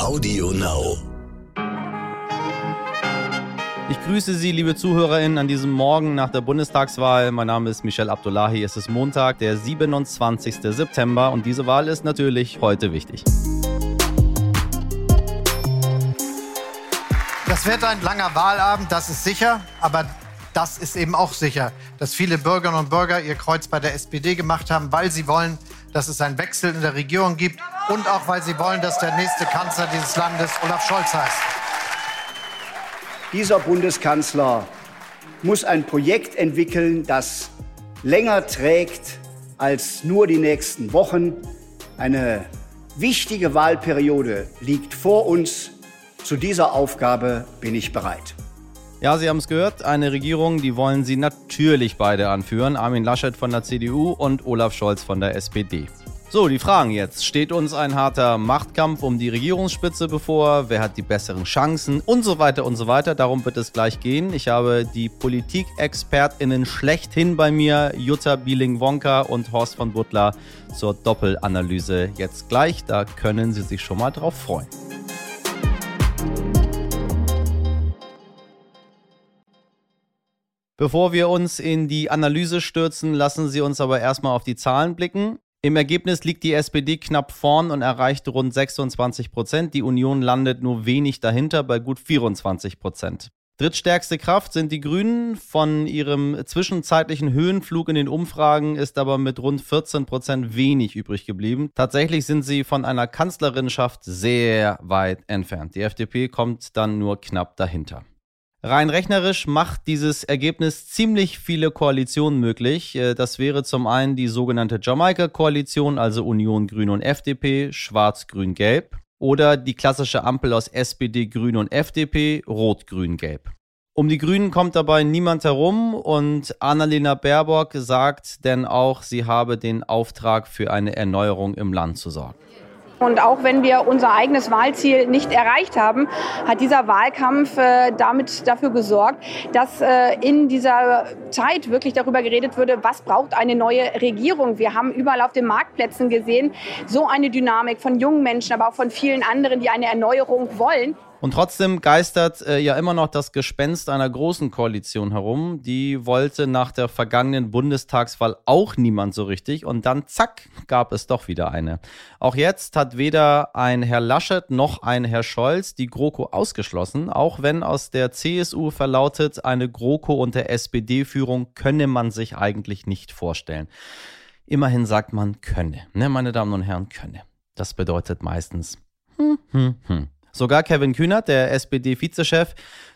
Audio Now. Ich grüße Sie, liebe ZuhörerInnen, an diesem Morgen nach der Bundestagswahl. Mein Name ist Michel Abdullahi. Es ist Montag, der 27. September und diese Wahl ist natürlich heute wichtig. Das wird ein langer Wahlabend, das ist sicher, aber das ist eben auch sicher, dass viele Bürgerinnen und Bürger ihr Kreuz bei der SPD gemacht haben, weil sie wollen, dass es einen Wechsel in der Regierung gibt und auch weil sie wollen, dass der nächste Kanzler dieses Landes Olaf Scholz heißt. Dieser Bundeskanzler muss ein Projekt entwickeln, das länger trägt als nur die nächsten Wochen. Eine wichtige Wahlperiode liegt vor uns. Zu dieser Aufgabe bin ich bereit. Ja, Sie haben es gehört, eine Regierung, die wollen Sie natürlich beide anführen. Armin Laschet von der CDU und Olaf Scholz von der SPD. So, die Fragen jetzt. Steht uns ein harter Machtkampf um die Regierungsspitze bevor? Wer hat die besseren Chancen? Und so weiter und so weiter. Darum wird es gleich gehen. Ich habe die Politikexpertinnen schlechthin bei mir, Jutta Bieling-Wonka und Horst von Butler, zur Doppelanalyse jetzt gleich. Da können Sie sich schon mal drauf freuen. Bevor wir uns in die Analyse stürzen, lassen Sie uns aber erstmal auf die Zahlen blicken. Im Ergebnis liegt die SPD knapp vorn und erreicht rund 26 Prozent. Die Union landet nur wenig dahinter bei gut 24 Prozent. Drittstärkste Kraft sind die Grünen. Von ihrem zwischenzeitlichen Höhenflug in den Umfragen ist aber mit rund 14 Prozent wenig übrig geblieben. Tatsächlich sind sie von einer Kanzlerinschaft sehr weit entfernt. Die FDP kommt dann nur knapp dahinter. Rein rechnerisch macht dieses Ergebnis ziemlich viele Koalitionen möglich. Äh, das wäre zum einen die sogenannte Jamaika-Koalition, also Union Grün und FDP, Schwarz-Grün-Gelb, oder die klassische Ampel aus SPD, Grün und FDP, Rot-Grün-Gelb. Um die Grünen kommt dabei niemand herum und Annalena Baerbock sagt denn auch, sie habe den Auftrag für eine Erneuerung im Land zu sorgen. Und auch wenn wir unser eigenes Wahlziel nicht erreicht haben, hat dieser Wahlkampf äh, damit dafür gesorgt, dass äh, in dieser Zeit wirklich darüber geredet würde, was braucht eine neue Regierung. Wir haben überall auf den Marktplätzen gesehen, so eine Dynamik von jungen Menschen, aber auch von vielen anderen, die eine Erneuerung wollen. Und trotzdem geistert äh, ja immer noch das Gespenst einer großen Koalition herum. Die wollte nach der vergangenen Bundestagswahl auch niemand so richtig. Und dann, zack, gab es doch wieder eine. Auch jetzt hat weder ein Herr Laschet noch ein Herr Scholz die GroKo ausgeschlossen. Auch wenn aus der CSU verlautet, eine GroKo unter SPD-Führung könne man sich eigentlich nicht vorstellen. Immerhin sagt man könne. Ne, meine Damen und Herren, könne. Das bedeutet meistens hm, hm, hm. Sogar Kevin Kühnert, der SPD-Vizechef,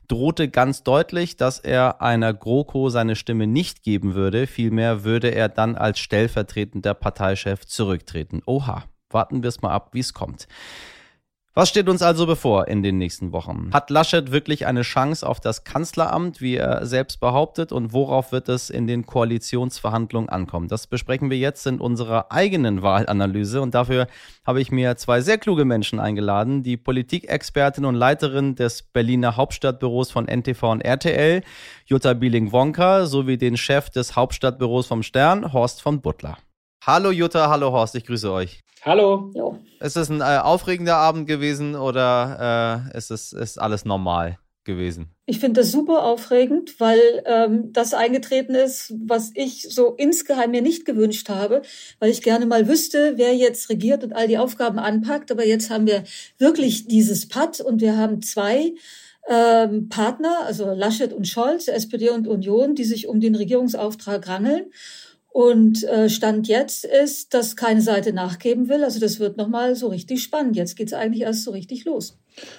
drohte ganz deutlich, dass er einer GroKo seine Stimme nicht geben würde. Vielmehr würde er dann als stellvertretender Parteichef zurücktreten. Oha, warten wir es mal ab, wie es kommt. Was steht uns also bevor in den nächsten Wochen? Hat Laschet wirklich eine Chance auf das Kanzleramt, wie er selbst behauptet, und worauf wird es in den Koalitionsverhandlungen ankommen? Das besprechen wir jetzt in unserer eigenen Wahlanalyse und dafür habe ich mir zwei sehr kluge Menschen eingeladen, die Politikexpertin und Leiterin des Berliner Hauptstadtbüros von NTV und RTL, Jutta Bieling-Wonka, sowie den Chef des Hauptstadtbüros vom Stern, Horst von Butler. Hallo Jutta, hallo Horst, ich grüße euch. Hallo. Jo. Ist es ein äh, aufregender Abend gewesen oder äh, ist es ist alles normal gewesen? Ich finde das super aufregend, weil ähm, das eingetreten ist, was ich so insgeheim mir nicht gewünscht habe, weil ich gerne mal wüsste, wer jetzt regiert und all die Aufgaben anpackt. Aber jetzt haben wir wirklich dieses Pad und wir haben zwei ähm, Partner, also Laschet und Scholz, SPD und Union, die sich um den Regierungsauftrag rangeln. Und äh, Stand jetzt ist, dass keine Seite nachgeben will. Also das wird nochmal so richtig spannend. Jetzt geht's eigentlich erst so richtig los.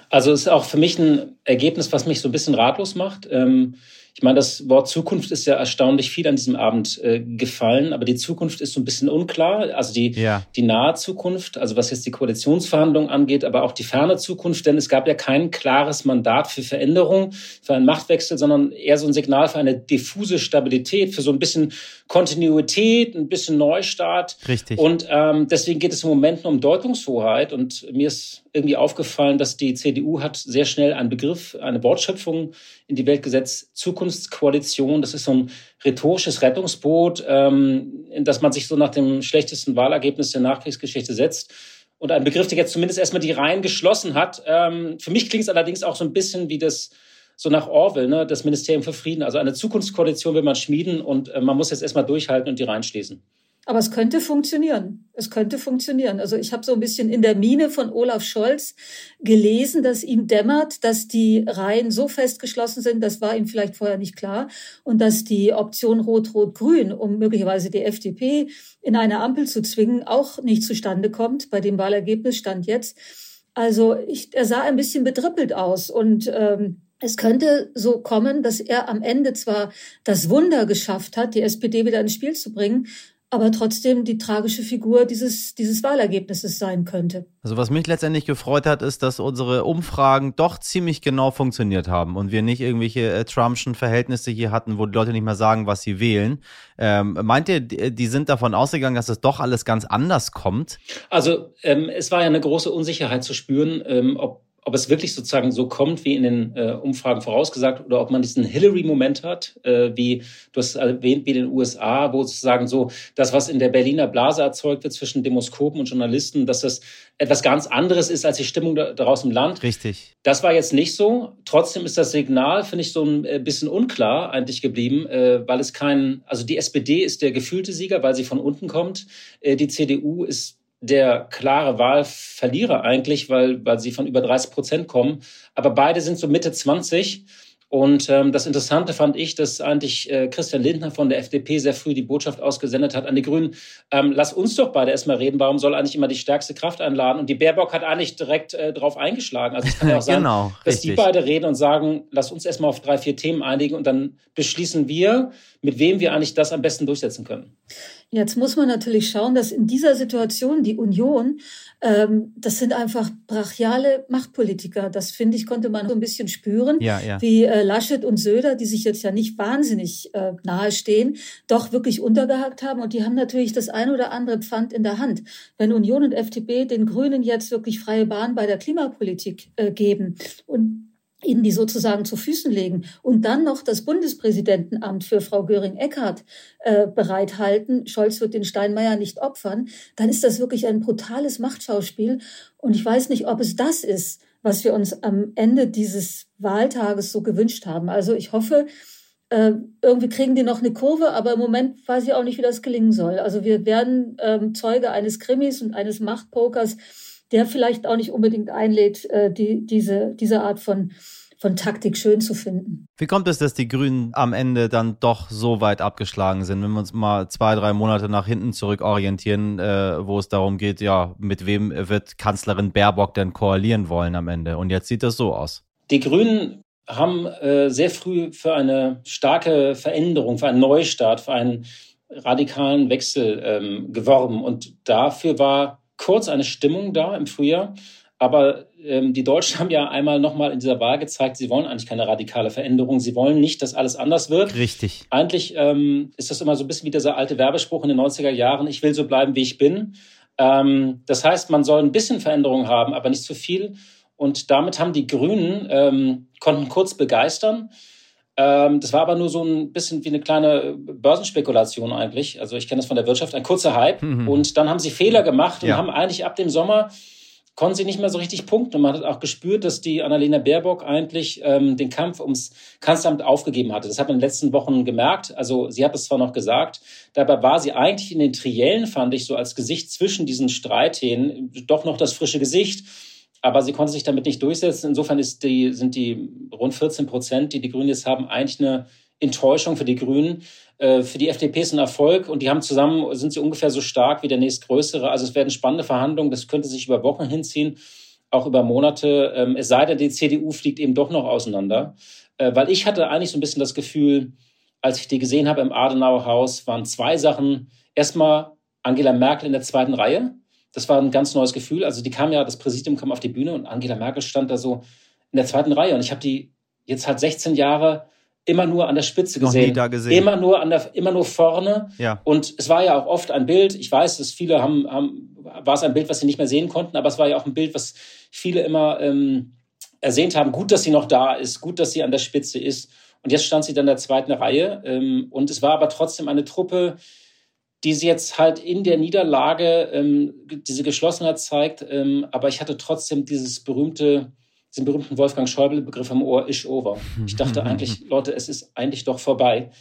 Also es ist auch für mich ein Ergebnis, was mich so ein bisschen ratlos macht. Ähm, ich meine, das Wort Zukunft ist ja erstaunlich viel an diesem Abend äh, gefallen, aber die Zukunft ist so ein bisschen unklar. Also die, ja. die nahe Zukunft, also was jetzt die Koalitionsverhandlungen angeht, aber auch die ferne Zukunft, denn es gab ja kein klares Mandat für Veränderung, für einen Machtwechsel, sondern eher so ein Signal für eine diffuse Stabilität, für so ein bisschen Kontinuität, ein bisschen Neustart. Richtig. Und ähm, deswegen geht es im Moment nur um Deutungshoheit. Und mir ist irgendwie aufgefallen, dass die CDU hat sehr schnell einen Begriff, eine Wortschöpfung in die Welt gesetzt, Zukunftskoalition. Das ist so ein rhetorisches Rettungsboot, ähm, in das man sich so nach dem schlechtesten Wahlergebnis der Nachkriegsgeschichte setzt. und ein Begriff, der jetzt zumindest erstmal die Reihen geschlossen hat. Ähm, für mich klingt es allerdings auch so ein bisschen wie das, so nach Orwell, ne, das Ministerium für Frieden. Also eine Zukunftskoalition will man schmieden und äh, man muss jetzt erstmal durchhalten und die Reihen schließen. Aber es könnte funktionieren. Es könnte funktionieren. Also ich habe so ein bisschen in der Mine von Olaf Scholz gelesen, dass ihm dämmert, dass die Reihen so festgeschlossen sind, das war ihm vielleicht vorher nicht klar, und dass die Option Rot-Rot-Grün, um möglicherweise die FDP in eine Ampel zu zwingen, auch nicht zustande kommt. Bei dem Wahlergebnis stand jetzt. Also ich, er sah ein bisschen bedrippelt aus und ähm, es könnte so kommen, dass er am Ende zwar das Wunder geschafft hat, die SPD wieder ins Spiel zu bringen, aber trotzdem die tragische Figur dieses, dieses Wahlergebnisses sein könnte. Also was mich letztendlich gefreut hat, ist, dass unsere Umfragen doch ziemlich genau funktioniert haben und wir nicht irgendwelche äh, Trumpschen Verhältnisse hier hatten, wo die Leute nicht mehr sagen, was sie wählen. Ähm, meint ihr, die sind davon ausgegangen, dass es doch alles ganz anders kommt? Also ähm, es war ja eine große Unsicherheit zu spüren, ähm, ob ob es wirklich sozusagen so kommt, wie in den äh, Umfragen vorausgesagt, oder ob man diesen Hillary-Moment hat, äh, wie du hast erwähnt, wie in den USA, wo sozusagen so das, was in der Berliner Blase erzeugt wird zwischen Demoskopen und Journalisten, dass das etwas ganz anderes ist als die Stimmung da, daraus im Land. Richtig. Das war jetzt nicht so. Trotzdem ist das Signal, finde ich, so ein äh, bisschen unklar eigentlich geblieben, äh, weil es kein, also die SPD ist der gefühlte Sieger, weil sie von unten kommt. Äh, die CDU ist der klare Wahlverlierer eigentlich, weil, weil sie von über 30 Prozent kommen. Aber beide sind so Mitte 20 und ähm, das Interessante fand ich, dass eigentlich äh, Christian Lindner von der FDP sehr früh die Botschaft ausgesendet hat an die Grünen, ähm, lass uns doch beide erstmal reden, warum soll eigentlich immer die stärkste Kraft einladen? Und die Baerbock hat eigentlich direkt äh, darauf eingeschlagen. Also es kann ja auch sein, genau, dass richtig. die beide reden und sagen, lass uns erstmal auf drei, vier Themen einigen und dann beschließen wir, mit wem wir eigentlich das am besten durchsetzen können. Jetzt muss man natürlich schauen, dass in dieser Situation die Union, ähm, das sind einfach brachiale Machtpolitiker. Das finde ich, konnte man so ein bisschen spüren, ja, ja. wie äh, Laschet und Söder, die sich jetzt ja nicht wahnsinnig äh, nahe stehen, doch wirklich untergehakt haben. Und die haben natürlich das ein oder andere Pfand in der Hand. Wenn Union und FDP den Grünen jetzt wirklich freie Bahn bei der Klimapolitik äh, geben und ihnen die sozusagen zu Füßen legen und dann noch das Bundespräsidentenamt für Frau Göring-Eckardt äh, bereithalten, Scholz wird den Steinmeier nicht opfern, dann ist das wirklich ein brutales Machtschauspiel. Und ich weiß nicht, ob es das ist, was wir uns am Ende dieses Wahltages so gewünscht haben. Also ich hoffe, äh, irgendwie kriegen die noch eine Kurve, aber im Moment weiß ich auch nicht, wie das gelingen soll. Also wir werden ähm, Zeuge eines Krimis und eines Machtpokers, der vielleicht auch nicht unbedingt einlädt, äh, die, diese, diese Art von von Taktik schön zu finden. Wie kommt es, dass die Grünen am Ende dann doch so weit abgeschlagen sind, wenn wir uns mal zwei, drei Monate nach hinten zurück orientieren, äh, wo es darum geht, ja, mit wem wird Kanzlerin Baerbock denn koalieren wollen am Ende? Und jetzt sieht das so aus. Die Grünen haben äh, sehr früh für eine starke Veränderung, für einen Neustart, für einen radikalen Wechsel ähm, geworben. Und dafür war kurz eine Stimmung da im Frühjahr. Aber ähm, die Deutschen haben ja einmal nochmal in dieser Wahl gezeigt, sie wollen eigentlich keine radikale Veränderung. Sie wollen nicht, dass alles anders wird. Richtig. Eigentlich ähm, ist das immer so ein bisschen wie dieser alte Werbespruch in den 90er Jahren, ich will so bleiben, wie ich bin. Ähm, das heißt, man soll ein bisschen Veränderung haben, aber nicht zu viel. Und damit haben die Grünen, ähm, konnten kurz begeistern. Ähm, das war aber nur so ein bisschen wie eine kleine Börsenspekulation eigentlich. Also ich kenne das von der Wirtschaft, ein kurzer Hype. Mhm. Und dann haben sie Fehler gemacht und ja. haben eigentlich ab dem Sommer konnten sie nicht mehr so richtig punkten. Und man hat auch gespürt, dass die Annalena Baerbock eigentlich ähm, den Kampf ums Kanzleramt aufgegeben hatte. Das hat man in den letzten Wochen gemerkt. Also sie hat es zwar noch gesagt, dabei war sie eigentlich in den Triellen, fand ich, so als Gesicht zwischen diesen Streithähnen doch noch das frische Gesicht aber sie konnte sich damit nicht durchsetzen. Insofern die, sind die rund 14 Prozent, die die Grünen jetzt haben, eigentlich eine Enttäuschung für die Grünen. Äh, für die FDP ist ein Erfolg und die haben zusammen, sind sie ungefähr so stark wie der nächstgrößere. Also es werden spannende Verhandlungen, das könnte sich über Wochen hinziehen, auch über Monate. Ähm, es sei denn, die CDU fliegt eben doch noch auseinander. Äh, weil ich hatte eigentlich so ein bisschen das Gefühl, als ich die gesehen habe im Adenauer Haus, waren zwei Sachen. Erstmal Angela Merkel in der zweiten Reihe das war ein ganz neues Gefühl. Also die kam ja, das Präsidium kam auf die Bühne und Angela Merkel stand da so in der zweiten Reihe. Und ich habe die jetzt halt 16 Jahre immer nur an der Spitze gesehen. Noch nie da gesehen. Immer nur an der, immer nur vorne. Ja. Und es war ja auch oft ein Bild. Ich weiß, dass viele haben, haben, war es ein Bild, was sie nicht mehr sehen konnten, aber es war ja auch ein Bild, was viele immer ähm, ersehnt haben. Gut, dass sie noch da ist, gut, dass sie an der Spitze ist. Und jetzt stand sie dann in der zweiten Reihe. Ähm, und es war aber trotzdem eine Truppe, die sie jetzt halt in der Niederlage ähm, diese Geschlossenheit zeigt. Ähm, aber ich hatte trotzdem dieses berühmte, diesen berühmten Wolfgang Schäuble-Begriff am Ohr, ish over. Ich dachte eigentlich, Leute, es ist eigentlich doch vorbei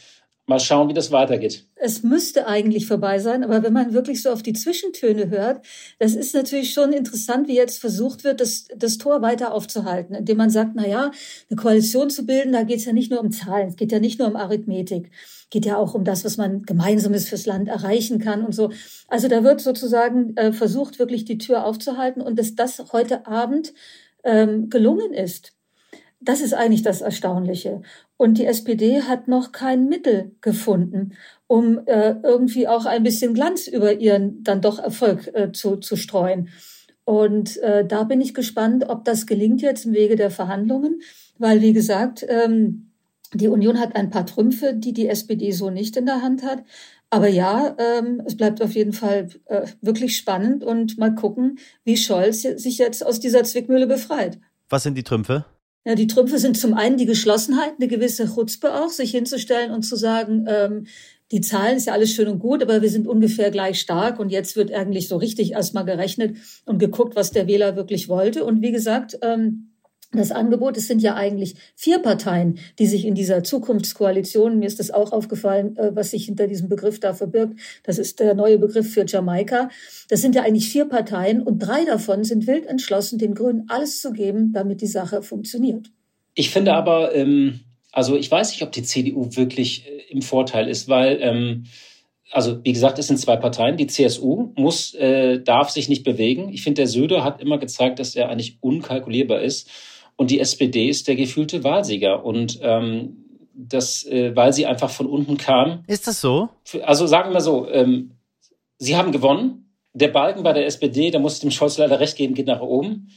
mal schauen, wie das weitergeht. Es müsste eigentlich vorbei sein, aber wenn man wirklich so auf die Zwischentöne hört, das ist natürlich schon interessant, wie jetzt versucht wird, das, das Tor weiter aufzuhalten, indem man sagt, na ja, eine Koalition zu bilden, da geht es ja nicht nur um Zahlen, es geht ja nicht nur um Arithmetik, geht ja auch um das, was man gemeinsames fürs Land erreichen kann und so. Also da wird sozusagen äh, versucht, wirklich die Tür aufzuhalten und dass das heute Abend ähm, gelungen ist. Das ist eigentlich das Erstaunliche. Und die SPD hat noch kein Mittel gefunden, um äh, irgendwie auch ein bisschen Glanz über ihren dann doch Erfolg äh, zu, zu streuen. Und äh, da bin ich gespannt, ob das gelingt jetzt im Wege der Verhandlungen, weil, wie gesagt, ähm, die Union hat ein paar Trümpfe, die die SPD so nicht in der Hand hat. Aber ja, ähm, es bleibt auf jeden Fall äh, wirklich spannend und mal gucken, wie Scholz sich jetzt aus dieser Zwickmühle befreit. Was sind die Trümpfe? Ja, die Trümpfe sind zum einen die Geschlossenheit, eine gewisse Chutzpe auch, sich hinzustellen und zu sagen, ähm, die Zahlen ist ja alles schön und gut, aber wir sind ungefähr gleich stark und jetzt wird eigentlich so richtig erstmal gerechnet und geguckt, was der Wähler wirklich wollte. Und wie gesagt, ähm, das Angebot, es sind ja eigentlich vier Parteien, die sich in dieser Zukunftskoalition, mir ist das auch aufgefallen, äh, was sich hinter diesem Begriff da verbirgt, das ist der neue Begriff für Jamaika. Das sind ja eigentlich vier Parteien und drei davon sind wild entschlossen, den Grünen alles zu geben, damit die Sache funktioniert. Ich finde aber, ähm, also ich weiß nicht, ob die CDU wirklich äh, im Vorteil ist, weil ähm, also wie gesagt, es sind zwei Parteien. Die CSU muss, äh, darf sich nicht bewegen. Ich finde, der Söder hat immer gezeigt, dass er eigentlich unkalkulierbar ist. Und die SPD ist der gefühlte Wahlsieger. Und ähm, das, äh, weil sie einfach von unten kam. Ist das so? Also sagen wir so, ähm, sie haben gewonnen. Der Balken bei der SPD, da muss ich dem Scholz leider recht geben, geht nach oben.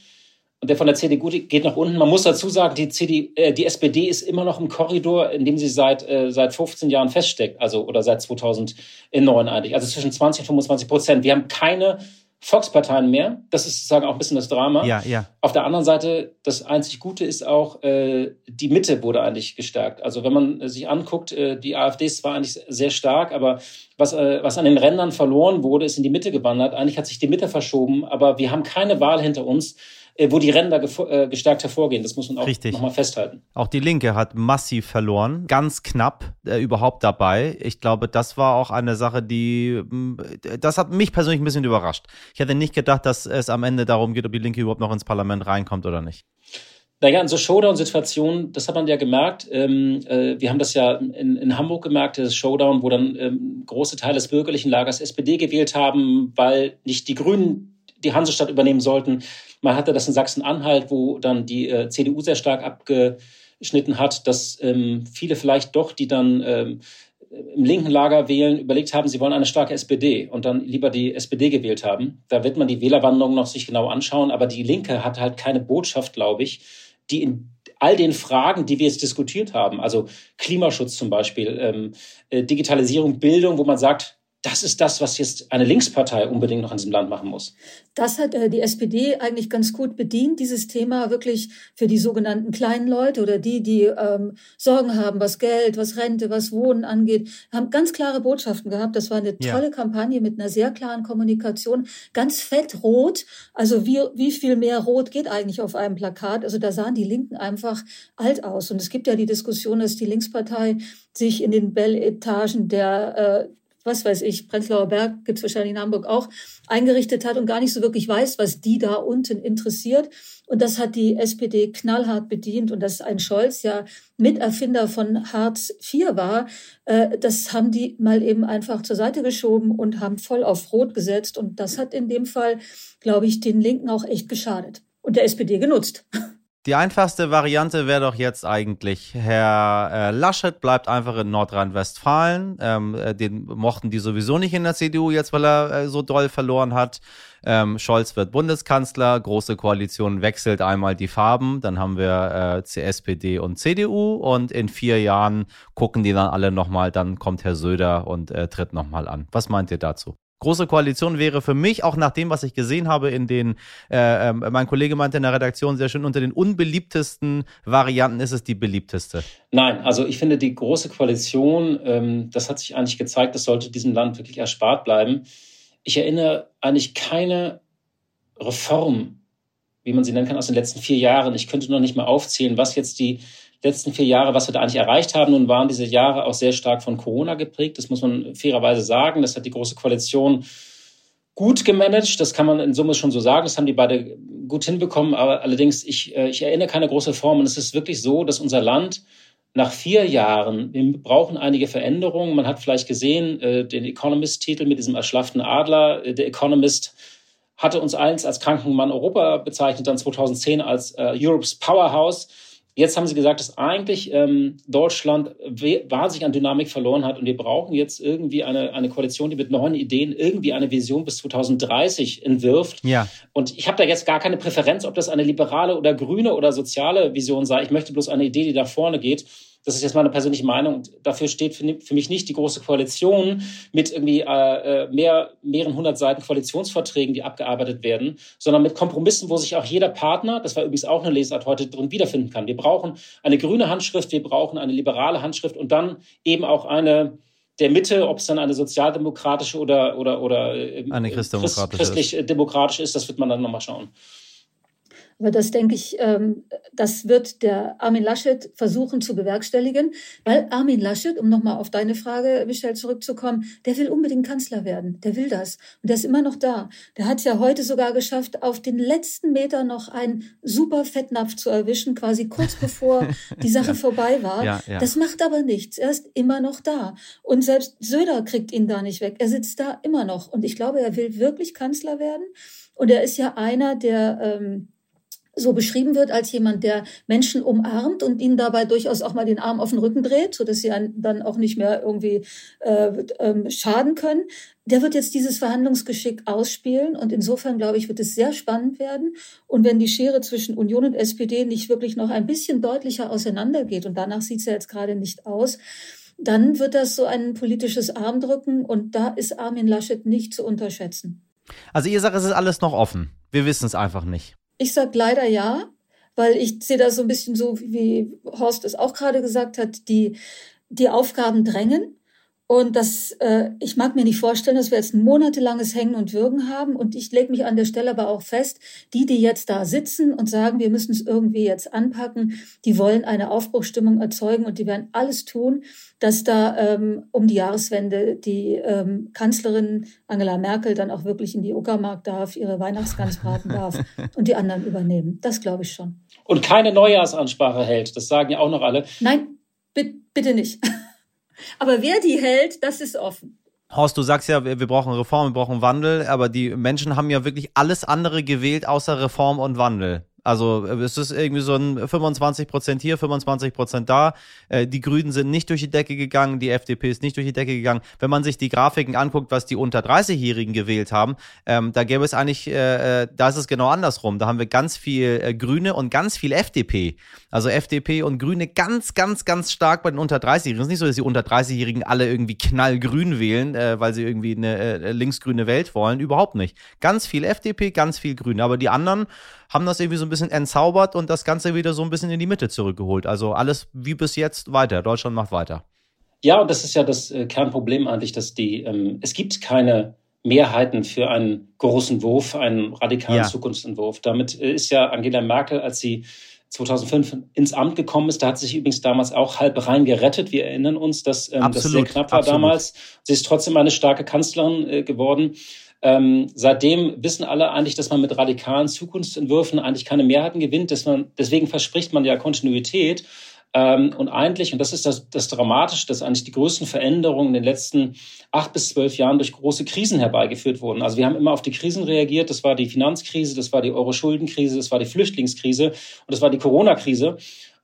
Und der von der CDU geht nach unten. Man muss dazu sagen, die, CD, äh, die SPD ist immer noch im Korridor, in dem sie seit, äh, seit 15 Jahren feststeckt, also oder seit 2009 eigentlich, also zwischen 20 und 25 Prozent. Wir haben keine Volksparteien mehr. Das ist sozusagen auch ein bisschen das Drama. Ja, ja. Auf der anderen Seite, das einzig Gute ist auch, äh, die Mitte wurde eigentlich gestärkt. Also wenn man sich anguckt, äh, die AfD ist zwar eigentlich sehr stark, aber was, äh, was an den Rändern verloren wurde, ist in die Mitte gewandert. Eigentlich hat sich die Mitte verschoben, aber wir haben keine Wahl hinter uns, wo die Ränder äh, gestärkt hervorgehen. Das muss man auch nochmal festhalten. Auch die Linke hat massiv verloren, ganz knapp äh, überhaupt dabei. Ich glaube, das war auch eine Sache, die, mm, das hat mich persönlich ein bisschen überrascht. Ich hätte nicht gedacht, dass es am Ende darum geht, ob die Linke überhaupt noch ins Parlament reinkommt oder nicht. Naja, in so Showdown-Situationen, das hat man ja gemerkt. Ähm, äh, wir haben das ja in, in Hamburg gemerkt, das Showdown, wo dann ähm, große Teile des bürgerlichen Lagers SPD gewählt haben, weil nicht die Grünen die Hansestadt übernehmen sollten. Man hatte das in Sachsen-Anhalt, wo dann die äh, CDU sehr stark abgeschnitten hat, dass ähm, viele vielleicht doch, die dann ähm, im linken Lager wählen, überlegt haben, sie wollen eine starke SPD und dann lieber die SPD gewählt haben. Da wird man die Wählerwanderung noch sich genau anschauen, aber die Linke hat halt keine Botschaft, glaube ich, die in all den Fragen, die wir jetzt diskutiert haben, also Klimaschutz zum Beispiel, ähm, äh, Digitalisierung, Bildung, wo man sagt, das ist das, was jetzt eine Linkspartei unbedingt noch in diesem Land machen muss. Das hat äh, die SPD eigentlich ganz gut bedient, dieses Thema wirklich für die sogenannten kleinen Leute oder die, die ähm, Sorgen haben, was Geld, was Rente, was Wohnen angeht, haben ganz klare Botschaften gehabt. Das war eine tolle ja. Kampagne mit einer sehr klaren Kommunikation, ganz fett rot. Also wie, wie viel mehr rot geht eigentlich auf einem Plakat? Also da sahen die Linken einfach alt aus. Und es gibt ja die Diskussion, dass die Linkspartei sich in den Bell-Etagen der äh, was weiß ich, Prenzlauer Berg gibt's wahrscheinlich in Hamburg auch, eingerichtet hat und gar nicht so wirklich weiß, was die da unten interessiert. Und das hat die SPD knallhart bedient. Und dass ein Scholz ja Miterfinder von Hartz IV war, äh, das haben die mal eben einfach zur Seite geschoben und haben voll auf Rot gesetzt. Und das hat in dem Fall, glaube ich, den Linken auch echt geschadet. Und der SPD genutzt. Die einfachste Variante wäre doch jetzt eigentlich, Herr äh, Laschet bleibt einfach in Nordrhein-Westfalen. Ähm, äh, den mochten die sowieso nicht in der CDU jetzt, weil er äh, so doll verloren hat. Ähm, Scholz wird Bundeskanzler, große Koalition wechselt einmal die Farben, dann haben wir äh, SPD und CDU und in vier Jahren gucken die dann alle nochmal, dann kommt Herr Söder und äh, tritt nochmal an. Was meint ihr dazu? Große Koalition wäre für mich, auch nach dem, was ich gesehen habe in den, äh, äh, mein Kollege meinte in der Redaktion sehr schön, unter den unbeliebtesten Varianten ist es die beliebteste. Nein, also ich finde die Große Koalition, ähm, das hat sich eigentlich gezeigt, das sollte diesem Land wirklich erspart bleiben. Ich erinnere eigentlich keine Reform, wie man sie nennen kann, aus den letzten vier Jahren. Ich könnte noch nicht mal aufzählen, was jetzt die letzten vier Jahre, was wir da eigentlich erreicht haben. Nun waren diese Jahre auch sehr stark von Corona geprägt. Das muss man fairerweise sagen. Das hat die Große Koalition gut gemanagt. Das kann man in Summe schon so sagen. Das haben die beide gut hinbekommen. Aber allerdings, ich, äh, ich erinnere keine große Form. Und es ist wirklich so, dass unser Land nach vier Jahren, wir brauchen einige Veränderungen. Man hat vielleicht gesehen, äh, den Economist-Titel mit diesem erschlafften Adler. Der Economist hatte uns eins als Krankenmann Europa bezeichnet, dann 2010 als äh, Europe's Powerhouse. Jetzt haben sie gesagt, dass eigentlich ähm, Deutschland wahnsinnig an Dynamik verloren hat und wir brauchen jetzt irgendwie eine, eine Koalition, die mit neuen Ideen irgendwie eine Vision bis 2030 entwirft. Ja. Und ich habe da jetzt gar keine Präferenz, ob das eine liberale oder grüne oder soziale Vision sei. Ich möchte bloß eine Idee, die da vorne geht. Das ist jetzt meine persönliche Meinung. Dafür steht für, mich nicht die große Koalition mit irgendwie äh, äh, mehr, mehreren hundert Seiten Koalitionsverträgen, die abgearbeitet werden, sondern mit Kompromissen, wo sich auch jeder Partner, das war übrigens auch eine Lesart heute, drin wiederfinden kann. Wir brauchen eine grüne Handschrift, wir brauchen eine liberale Handschrift und dann eben auch eine der Mitte, ob es dann eine sozialdemokratische oder oder oder äh, eine christdemokratische christlich-demokratische ist, das wird man dann nochmal schauen. Aber das denke ich, ähm, das wird der Armin Laschet versuchen zu bewerkstelligen, weil Armin Laschet, um nochmal auf deine Frage, Michel, zurückzukommen, der will unbedingt Kanzler werden. Der will das. Und der ist immer noch da. Der hat ja heute sogar geschafft, auf den letzten Meter noch einen super Fettnapf zu erwischen, quasi kurz bevor die Sache ja. vorbei war. Ja, ja. Das macht aber nichts. Er ist immer noch da. Und selbst Söder kriegt ihn da nicht weg. Er sitzt da immer noch. Und ich glaube, er will wirklich Kanzler werden. Und er ist ja einer, der, ähm, so beschrieben wird als jemand, der Menschen umarmt und ihnen dabei durchaus auch mal den Arm auf den Rücken dreht, so dass sie dann auch nicht mehr irgendwie äh, ähm, schaden können. Der wird jetzt dieses Verhandlungsgeschick ausspielen und insofern glaube ich, wird es sehr spannend werden. Und wenn die Schere zwischen Union und SPD nicht wirklich noch ein bisschen deutlicher auseinandergeht und danach sieht es ja jetzt gerade nicht aus, dann wird das so ein politisches Armdrücken und da ist Armin Laschet nicht zu unterschätzen. Also ihr sagt, es ist alles noch offen. Wir wissen es einfach nicht. Ich sag leider ja, weil ich sehe das so ein bisschen so, wie Horst es auch gerade gesagt hat, die, die Aufgaben drängen. Und das, äh, ich mag mir nicht vorstellen, dass wir jetzt ein monatelanges Hängen und Würgen haben. Und ich lege mich an der Stelle aber auch fest, die, die jetzt da sitzen und sagen, wir müssen es irgendwie jetzt anpacken, die wollen eine Aufbruchstimmung erzeugen und die werden alles tun, dass da ähm, um die Jahreswende die ähm, Kanzlerin Angela Merkel dann auch wirklich in die Uckermark darf, ihre Weihnachtsgans braten darf und die anderen übernehmen. Das glaube ich schon. Und keine Neujahrsansprache hält. Das sagen ja auch noch alle. Nein, bitte nicht. Aber wer die hält, das ist offen. Horst, du sagst ja, wir brauchen Reform, wir brauchen Wandel, aber die Menschen haben ja wirklich alles andere gewählt außer Reform und Wandel. Also es ist irgendwie so ein 25 Prozent hier, 25 Prozent da. Äh, die Grünen sind nicht durch die Decke gegangen, die FDP ist nicht durch die Decke gegangen. Wenn man sich die Grafiken anguckt, was die unter 30-Jährigen gewählt haben, ähm, da gäbe es eigentlich, äh, äh, da ist es genau andersrum. Da haben wir ganz viel äh, Grüne und ganz viel FDP. Also FDP und Grüne ganz, ganz, ganz stark bei den unter 30-Jährigen. Es ist nicht so, dass die unter 30-Jährigen alle irgendwie knallgrün wählen, äh, weil sie irgendwie eine äh, linksgrüne Welt wollen. Überhaupt nicht. Ganz viel FDP, ganz viel Grüne. Aber die anderen haben das irgendwie so ein bisschen entzaubert und das Ganze wieder so ein bisschen in die Mitte zurückgeholt. Also alles wie bis jetzt weiter. Deutschland macht weiter. Ja, und das ist ja das äh, Kernproblem eigentlich, dass die, ähm, es gibt keine Mehrheiten für einen großen Wurf, einen radikalen ja. Zukunftsentwurf. Damit äh, ist ja Angela Merkel, als sie 2005 ins Amt gekommen ist. Da hat sie sich übrigens damals auch halb rein gerettet. Wir erinnern uns, dass ähm, das sehr knapp war absolut. damals. Sie ist trotzdem eine starke Kanzlerin äh, geworden. Ähm, seitdem wissen alle eigentlich, dass man mit radikalen Zukunftsentwürfen eigentlich keine Mehrheiten gewinnt. Dass man, deswegen verspricht man ja Kontinuität. Ähm, und eigentlich, und das ist das, das Dramatische, dass eigentlich die größten Veränderungen in den letzten acht bis zwölf Jahren durch große Krisen herbeigeführt wurden. Also wir haben immer auf die Krisen reagiert. Das war die Finanzkrise, das war die Euro-Schuldenkrise, das war die Flüchtlingskrise und das war die Corona-Krise.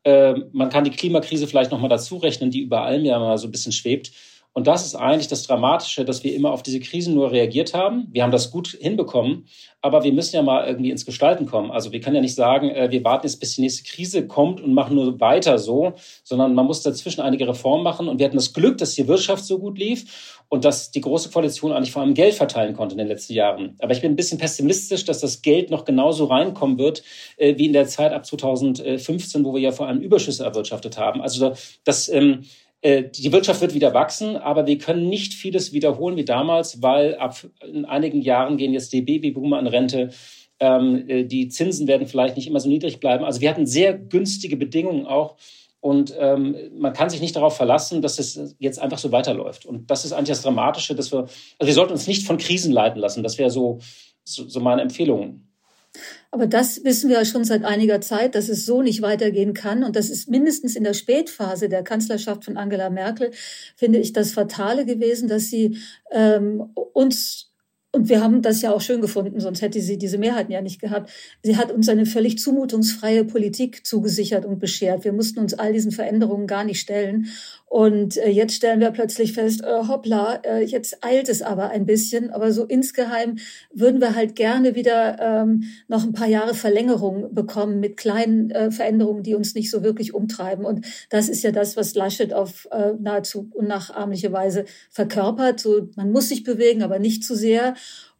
Äh, man kann die Klimakrise vielleicht nochmal dazu rechnen, die über allem ja mal so ein bisschen schwebt. Und das ist eigentlich das Dramatische, dass wir immer auf diese Krisen nur reagiert haben. Wir haben das gut hinbekommen, aber wir müssen ja mal irgendwie ins Gestalten kommen. Also wir können ja nicht sagen, äh, wir warten jetzt, bis die nächste Krise kommt und machen nur weiter so, sondern man muss dazwischen einige Reformen machen. Und wir hatten das Glück, dass die Wirtschaft so gut lief und dass die Große Koalition eigentlich vor allem Geld verteilen konnte in den letzten Jahren. Aber ich bin ein bisschen pessimistisch, dass das Geld noch genauso reinkommen wird äh, wie in der Zeit ab 2015, wo wir ja vor allem Überschüsse erwirtschaftet haben. Also das ähm, äh, die Wirtschaft wird wieder wachsen, aber wir können nicht vieles wiederholen wie damals, weil ab in einigen Jahren gehen jetzt die Babyboomer in Rente. Ähm, äh, die Zinsen werden vielleicht nicht immer so niedrig bleiben. Also wir hatten sehr günstige Bedingungen auch. Und ähm, man kann sich nicht darauf verlassen, dass es jetzt einfach so weiterläuft. Und das ist eigentlich das Dramatische, dass wir, also wir sollten uns nicht von Krisen leiten lassen. Das wäre so, so, so meine Empfehlung. Aber das wissen wir ja schon seit einiger Zeit, dass es so nicht weitergehen kann. Und das ist mindestens in der Spätphase der Kanzlerschaft von Angela Merkel, finde ich, das Fatale gewesen, dass sie ähm, uns und wir haben das ja auch schön gefunden, sonst hätte sie diese Mehrheiten ja nicht gehabt. Sie hat uns eine völlig zumutungsfreie Politik zugesichert und beschert. Wir mussten uns all diesen Veränderungen gar nicht stellen. Und äh, jetzt stellen wir plötzlich fest, äh, hoppla, äh, jetzt eilt es aber ein bisschen. Aber so insgeheim würden wir halt gerne wieder ähm, noch ein paar Jahre Verlängerung bekommen mit kleinen äh, Veränderungen, die uns nicht so wirklich umtreiben. Und das ist ja das, was Laschet auf äh, nahezu unnachahmliche Weise verkörpert. So, man muss sich bewegen, aber nicht zu sehr.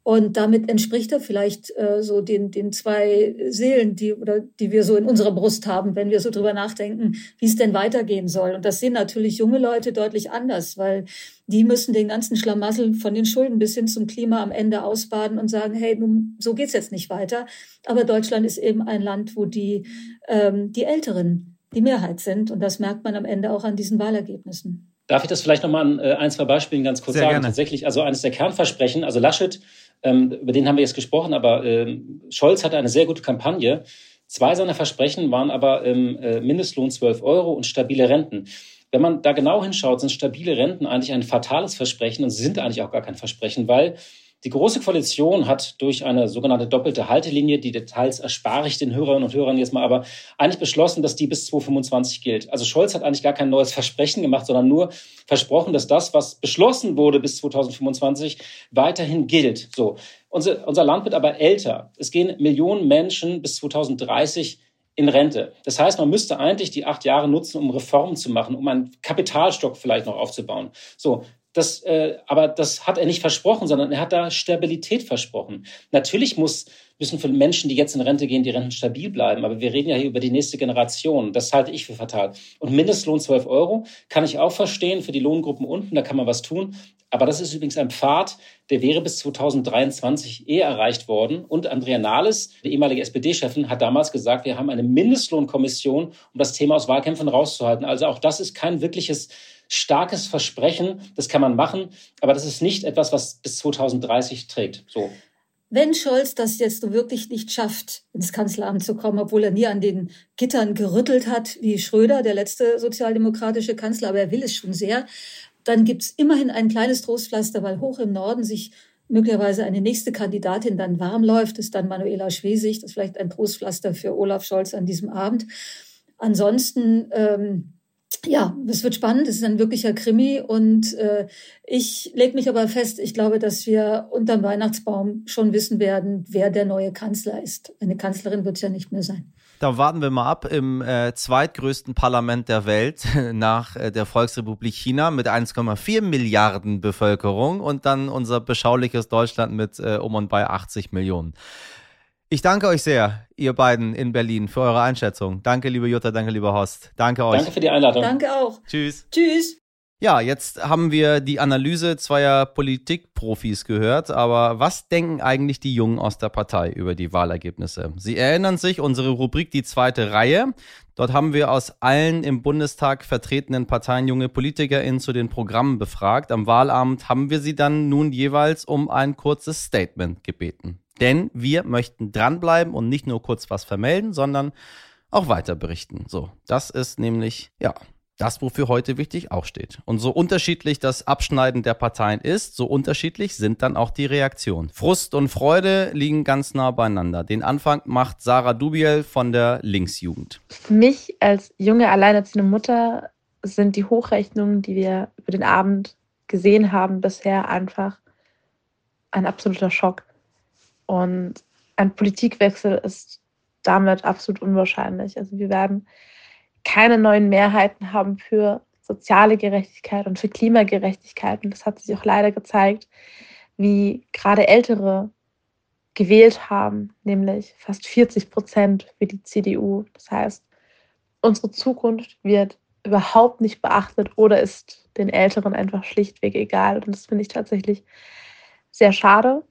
Und damit entspricht er vielleicht äh, so den, den zwei Seelen, die, oder, die wir so in unserer Brust haben, wenn wir so drüber nachdenken, wie es denn weitergehen soll. Und das sehen natürlich junge Leute deutlich anders, weil die müssen den ganzen Schlamassel von den Schulden bis hin zum Klima am Ende ausbaden und sagen, hey, nun, so geht's jetzt nicht weiter. Aber Deutschland ist eben ein Land, wo die, ähm, die Älteren die Mehrheit sind. Und das merkt man am Ende auch an diesen Wahlergebnissen. Darf ich das vielleicht nochmal an äh, ein, zwei Beispielen ganz kurz Sehr sagen? Gerne. Tatsächlich, also eines der Kernversprechen, also Laschet, über den haben wir jetzt gesprochen, aber ähm, Scholz hatte eine sehr gute Kampagne. Zwei seiner Versprechen waren aber ähm, äh, Mindestlohn 12 Euro und stabile Renten. Wenn man da genau hinschaut, sind stabile Renten eigentlich ein fatales Versprechen und sie sind eigentlich auch gar kein Versprechen, weil die Große Koalition hat durch eine sogenannte doppelte Haltelinie, die Details erspare ich den Hörerinnen und Hörern jetzt mal, aber eigentlich beschlossen, dass die bis 2025 gilt. Also Scholz hat eigentlich gar kein neues Versprechen gemacht, sondern nur versprochen, dass das, was beschlossen wurde bis 2025, weiterhin gilt. So. Unser, unser Land wird aber älter. Es gehen Millionen Menschen bis 2030 in Rente. Das heißt, man müsste eigentlich die acht Jahre nutzen, um Reformen zu machen, um einen Kapitalstock vielleicht noch aufzubauen. So, das, äh, aber das hat er nicht versprochen, sondern er hat da Stabilität versprochen. Natürlich muss, müssen für Menschen, die jetzt in Rente gehen, die Renten stabil bleiben. Aber wir reden ja hier über die nächste Generation. Das halte ich für fatal. Und Mindestlohn 12 Euro kann ich auch verstehen für die Lohngruppen unten. Da kann man was tun. Aber das ist übrigens ein Pfad, der wäre bis 2023 eh erreicht worden. Und Andrea Nahles, die ehemalige SPD-Chefin, hat damals gesagt, wir haben eine Mindestlohnkommission, um das Thema aus Wahlkämpfen rauszuhalten. Also auch das ist kein wirkliches starkes Versprechen, das kann man machen, aber das ist nicht etwas, was bis 2030 trägt. So. Wenn Scholz das jetzt wirklich nicht schafft, ins Kanzleramt zu kommen, obwohl er nie an den Gittern gerüttelt hat, wie Schröder, der letzte sozialdemokratische Kanzler, aber er will es schon sehr, dann gibt es immerhin ein kleines Trostpflaster, weil hoch im Norden sich möglicherweise eine nächste Kandidatin dann warm läuft, ist dann Manuela Schwesig. Das ist vielleicht ein Trostpflaster für Olaf Scholz an diesem Abend. Ansonsten ähm, ja, es wird spannend, es ist ein wirklicher Krimi und äh, ich lege mich aber fest, ich glaube, dass wir unterm Weihnachtsbaum schon wissen werden, wer der neue Kanzler ist. Eine Kanzlerin wird es ja nicht mehr sein. Da warten wir mal ab im äh, zweitgrößten Parlament der Welt nach äh, der Volksrepublik China mit 1,4 Milliarden Bevölkerung und dann unser beschauliches Deutschland mit äh, um und bei 80 Millionen. Ich danke euch sehr, ihr beiden in Berlin, für eure Einschätzung. Danke, liebe Jutta, danke, lieber Horst. Danke euch. Danke für die Einladung. Danke auch. Tschüss. Tschüss. Ja, jetzt haben wir die Analyse zweier Politikprofis gehört, aber was denken eigentlich die Jungen aus der Partei über die Wahlergebnisse? Sie erinnern sich, unsere Rubrik Die zweite Reihe. Dort haben wir aus allen im Bundestag vertretenen Parteien junge PolitikerInnen zu den Programmen befragt. Am Wahlabend haben wir sie dann nun jeweils um ein kurzes Statement gebeten. Denn wir möchten dranbleiben und nicht nur kurz was vermelden, sondern auch weiter berichten. So, das ist nämlich, ja, das, wofür heute wichtig auch steht. Und so unterschiedlich das Abschneiden der Parteien ist, so unterschiedlich sind dann auch die Reaktionen. Frust und Freude liegen ganz nah beieinander. Den Anfang macht Sarah Dubiel von der Linksjugend. Für mich als junge alleinerziehende Mutter sind die Hochrechnungen, die wir über den Abend gesehen haben bisher, einfach ein absoluter Schock. Und ein Politikwechsel ist damit absolut unwahrscheinlich. Also wir werden keine neuen Mehrheiten haben für soziale Gerechtigkeit und für Klimagerechtigkeit. Und das hat sich auch leider gezeigt, wie gerade Ältere gewählt haben, nämlich fast 40 Prozent für die CDU. Das heißt, unsere Zukunft wird überhaupt nicht beachtet oder ist den Älteren einfach schlichtweg egal. Und das finde ich tatsächlich sehr schade.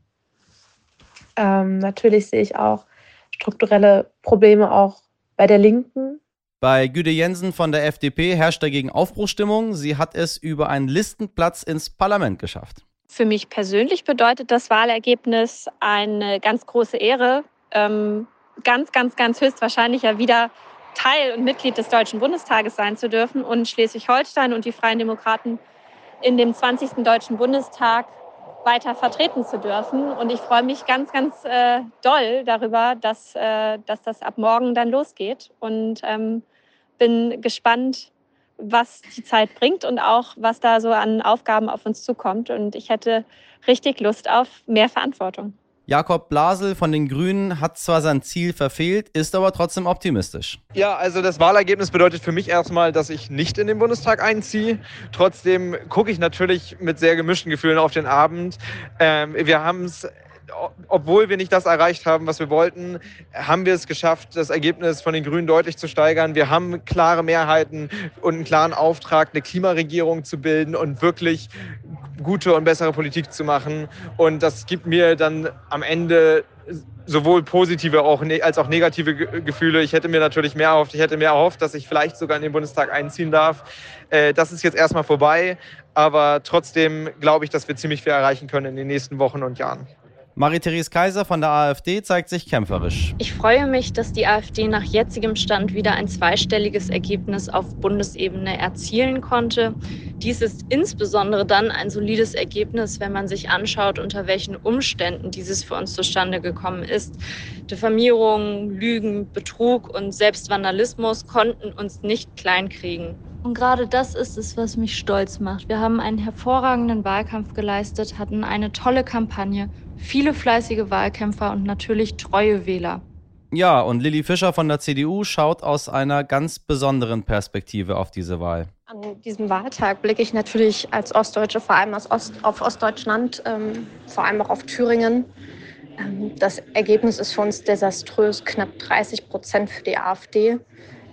Ähm, natürlich sehe ich auch strukturelle Probleme auch bei der Linken. Bei Güde Jensen von der FDP herrscht dagegen Aufbruchstimmung. Sie hat es über einen Listenplatz ins Parlament geschafft. Für mich persönlich bedeutet das Wahlergebnis eine ganz große Ehre. Ähm, ganz, ganz, ganz höchstwahrscheinlich ja wieder Teil und Mitglied des Deutschen Bundestages sein zu dürfen und Schleswig-Holstein und die Freien Demokraten in dem 20. Deutschen Bundestag weiter vertreten zu dürfen. Und ich freue mich ganz, ganz äh, doll darüber, dass, äh, dass das ab morgen dann losgeht. Und ähm, bin gespannt, was die Zeit bringt und auch, was da so an Aufgaben auf uns zukommt. Und ich hätte richtig Lust auf mehr Verantwortung. Jakob Blasel von den Grünen hat zwar sein Ziel verfehlt, ist aber trotzdem optimistisch. Ja, also das Wahlergebnis bedeutet für mich erstmal, dass ich nicht in den Bundestag einziehe. Trotzdem gucke ich natürlich mit sehr gemischten Gefühlen auf den Abend. Ähm, wir haben es obwohl wir nicht das erreicht haben, was wir wollten, haben wir es geschafft, das Ergebnis von den Grünen deutlich zu steigern. Wir haben klare Mehrheiten und einen klaren Auftrag, eine Klimaregierung zu bilden und wirklich gute und bessere Politik zu machen. Und das gibt mir dann am Ende sowohl positive ne-, als auch negative Gefühle. Ich hätte mir natürlich mehr erhofft. Ich hätte mehr erhofft, dass ich vielleicht sogar in den Bundestag einziehen darf. Äh, das ist jetzt erstmal vorbei. Aber trotzdem glaube ich, dass wir ziemlich viel erreichen können in den nächsten Wochen und Jahren. Marie-Therese Kaiser von der AfD zeigt sich kämpferisch. Ich freue mich, dass die AfD nach jetzigem Stand wieder ein zweistelliges Ergebnis auf Bundesebene erzielen konnte. Dies ist insbesondere dann ein solides Ergebnis, wenn man sich anschaut, unter welchen Umständen dieses für uns zustande gekommen ist. Diffamierung, Lügen, Betrug und selbst Vandalismus konnten uns nicht kleinkriegen. Und gerade das ist es, was mich stolz macht. Wir haben einen hervorragenden Wahlkampf geleistet, hatten eine tolle Kampagne viele fleißige Wahlkämpfer und natürlich treue Wähler. Ja, und Lilly Fischer von der CDU schaut aus einer ganz besonderen Perspektive auf diese Wahl. An diesem Wahltag blicke ich natürlich als Ostdeutsche vor allem Ost, auf Ostdeutschland, ähm, vor allem auch auf Thüringen. Ähm, das Ergebnis ist für uns desaströs, knapp 30 Prozent für die AfD.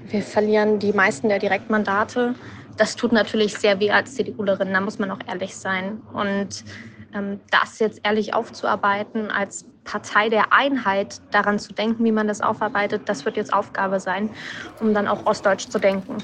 Wir verlieren die meisten der Direktmandate. Das tut natürlich sehr weh als CDUlerin, da muss man auch ehrlich sein. Und das jetzt ehrlich aufzuarbeiten, als Partei der Einheit daran zu denken, wie man das aufarbeitet, das wird jetzt Aufgabe sein, um dann auch ostdeutsch zu denken.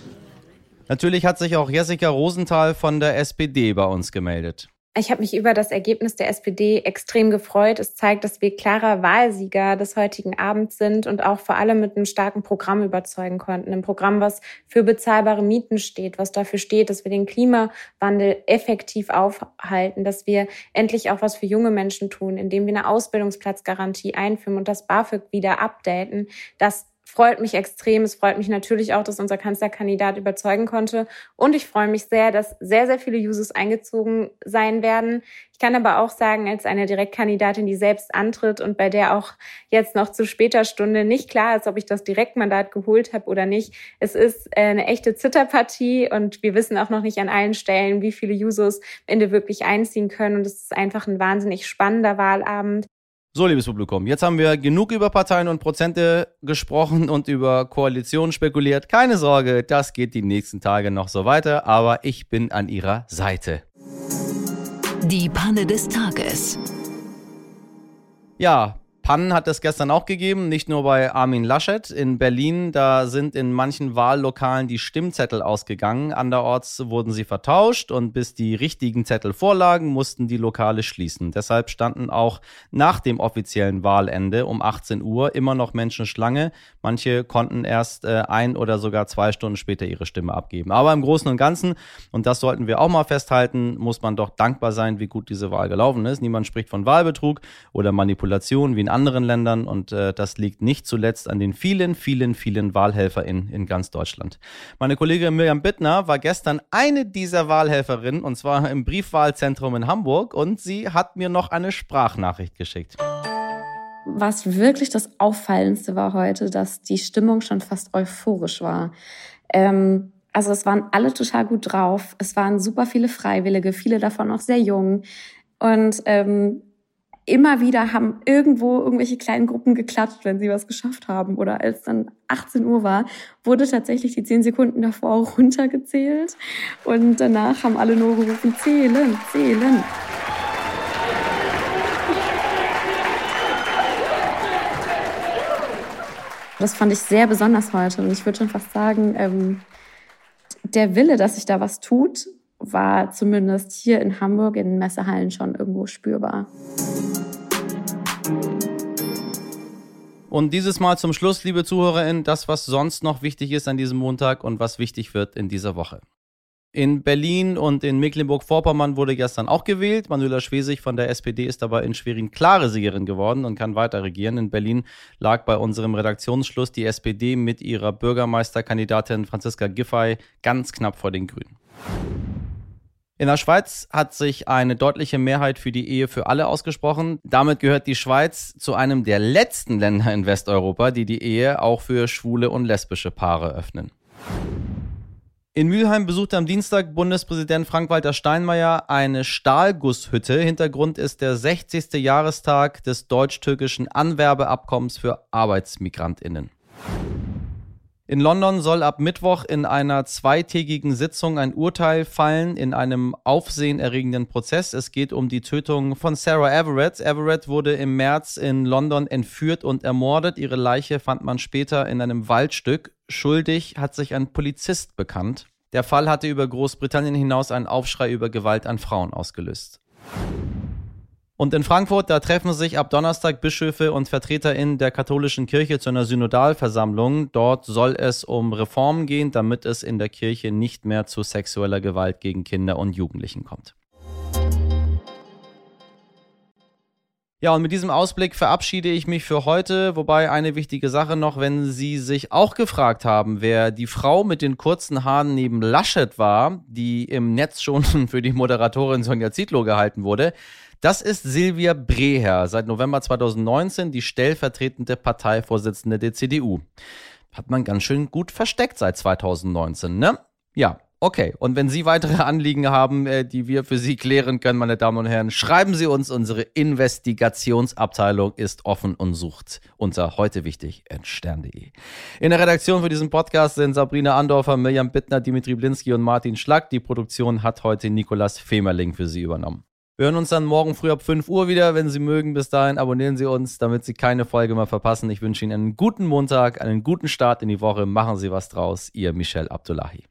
Natürlich hat sich auch Jessica Rosenthal von der SPD bei uns gemeldet. Ich habe mich über das Ergebnis der SPD extrem gefreut. Es zeigt, dass wir klarer Wahlsieger des heutigen Abends sind und auch vor allem mit einem starken Programm überzeugen konnten. Ein Programm, was für bezahlbare Mieten steht, was dafür steht, dass wir den Klimawandel effektiv aufhalten, dass wir endlich auch was für junge Menschen tun, indem wir eine Ausbildungsplatzgarantie einführen und das BAföG wieder updaten. Das freut mich extrem. Es freut mich natürlich auch, dass unser Kanzlerkandidat überzeugen konnte. Und ich freue mich sehr, dass sehr, sehr viele Users eingezogen sein werden. Ich kann aber auch sagen, als eine Direktkandidatin, die selbst antritt und bei der auch jetzt noch zu später Stunde nicht klar ist, ob ich das Direktmandat geholt habe oder nicht. Es ist äh, eine echte Zitterpartie und wir wissen auch noch nicht an allen Stellen, wie viele Users am Ende wirklich einziehen können. Und es ist einfach ein wahnsinnig spannender Wahlabend. So, liebes Publikum, jetzt haben wir genug über Parteien und Prozente gesprochen und über Koalitionen spekuliert. Keine Sorge, das geht die nächsten Tage noch so weiter, aber ich bin an Ihrer Seite. Die Panne des Tages. Ja, Pannen hat es gestern auch gegeben, nicht nur bei Armin Laschet. In Berlin, da sind in manchen Wahllokalen die Stimmzettel ausgegangen. Anderorts wurden sie vertauscht und bis die richtigen Zettel vorlagen, mussten die Lokale schließen. Deshalb standen auch nach dem offiziellen Wahlende um 18 Uhr immer noch Menschen Schlange. Manche konnten erst äh, ein oder sogar zwei Stunden später ihre Stimme abgeben. Aber im Großen und Ganzen, und das sollten wir auch mal festhalten, muss man doch dankbar sein, wie gut diese Wahl gelaufen ist. Niemand spricht von Wahlbetrug oder Manipulation wie in anderen Ländern und äh, das liegt nicht zuletzt an den vielen, vielen, vielen WahlhelferInnen in ganz Deutschland. Meine Kollegin Mirjam Bittner war gestern eine dieser Wahlhelferinnen und zwar im Briefwahlzentrum in Hamburg und sie hat mir noch eine Sprachnachricht geschickt. Was wirklich das Auffallendste war heute, dass die Stimmung schon fast euphorisch war. Ähm, also es waren alle total gut drauf. Es waren super viele Freiwillige, viele davon auch sehr jung. Und ähm, immer wieder haben irgendwo irgendwelche kleinen Gruppen geklatscht, wenn sie was geschafft haben. Oder als dann 18 Uhr war, wurde tatsächlich die 10 Sekunden davor auch runtergezählt. Und danach haben alle nur gerufen, zählen, zählen. Das fand ich sehr besonders heute. Und ich würde schon fast sagen, ähm, der Wille, dass sich da was tut, war zumindest hier in Hamburg in Messehallen schon irgendwo spürbar. Und dieses Mal zum Schluss, liebe ZuhörerInnen, das, was sonst noch wichtig ist an diesem Montag und was wichtig wird in dieser Woche. In Berlin und in Mecklenburg-Vorpommern wurde gestern auch gewählt. Manuela Schwesig von der SPD ist aber in Schwerin klare Siegerin geworden und kann weiter regieren. In Berlin lag bei unserem Redaktionsschluss die SPD mit ihrer Bürgermeisterkandidatin Franziska Giffey ganz knapp vor den Grünen. In der Schweiz hat sich eine deutliche Mehrheit für die Ehe für alle ausgesprochen. Damit gehört die Schweiz zu einem der letzten Länder in Westeuropa, die die Ehe auch für schwule und lesbische Paare öffnen. In Mülheim besuchte am Dienstag Bundespräsident Frank-Walter Steinmeier eine Stahlgusshütte. Hintergrund ist der 60. Jahrestag des deutsch-türkischen Anwerbeabkommens für Arbeitsmigrantinnen. In London soll ab Mittwoch in einer zweitägigen Sitzung ein Urteil fallen in einem aufsehenerregenden Prozess. Es geht um die Tötung von Sarah Everett. Everett wurde im März in London entführt und ermordet. Ihre Leiche fand man später in einem Waldstück. Schuldig hat sich ein Polizist bekannt. Der Fall hatte über Großbritannien hinaus einen Aufschrei über Gewalt an Frauen ausgelöst. Und in Frankfurt, da treffen sich ab Donnerstag Bischöfe und VertreterInnen der katholischen Kirche zu einer Synodalversammlung. Dort soll es um Reformen gehen, damit es in der Kirche nicht mehr zu sexueller Gewalt gegen Kinder und Jugendlichen kommt. Ja, und mit diesem Ausblick verabschiede ich mich für heute, wobei eine wichtige Sache noch, wenn Sie sich auch gefragt haben, wer die Frau mit den kurzen Haaren neben Laschet war, die im Netz schon für die Moderatorin Sonja Zietlow gehalten wurde, das ist Silvia Breher, seit November 2019 die stellvertretende Parteivorsitzende der CDU. Hat man ganz schön gut versteckt seit 2019, ne? Ja, Okay, und wenn Sie weitere Anliegen haben, äh, die wir für Sie klären können, meine Damen und Herren, schreiben Sie uns. Unsere Investigationsabteilung ist offen und sucht unter heute wichtig stern.de. In der Redaktion für diesen Podcast sind Sabrina Andorfer, Mirjam Bittner, Dimitri Blinski und Martin Schlack. Die Produktion hat heute Nikolas Femerling für Sie übernommen. Wir hören uns dann morgen früh ab 5 Uhr wieder. Wenn Sie mögen, bis dahin abonnieren Sie uns, damit Sie keine Folge mehr verpassen. Ich wünsche Ihnen einen guten Montag, einen guten Start in die Woche. Machen Sie was draus. Ihr Michel Abdullahi.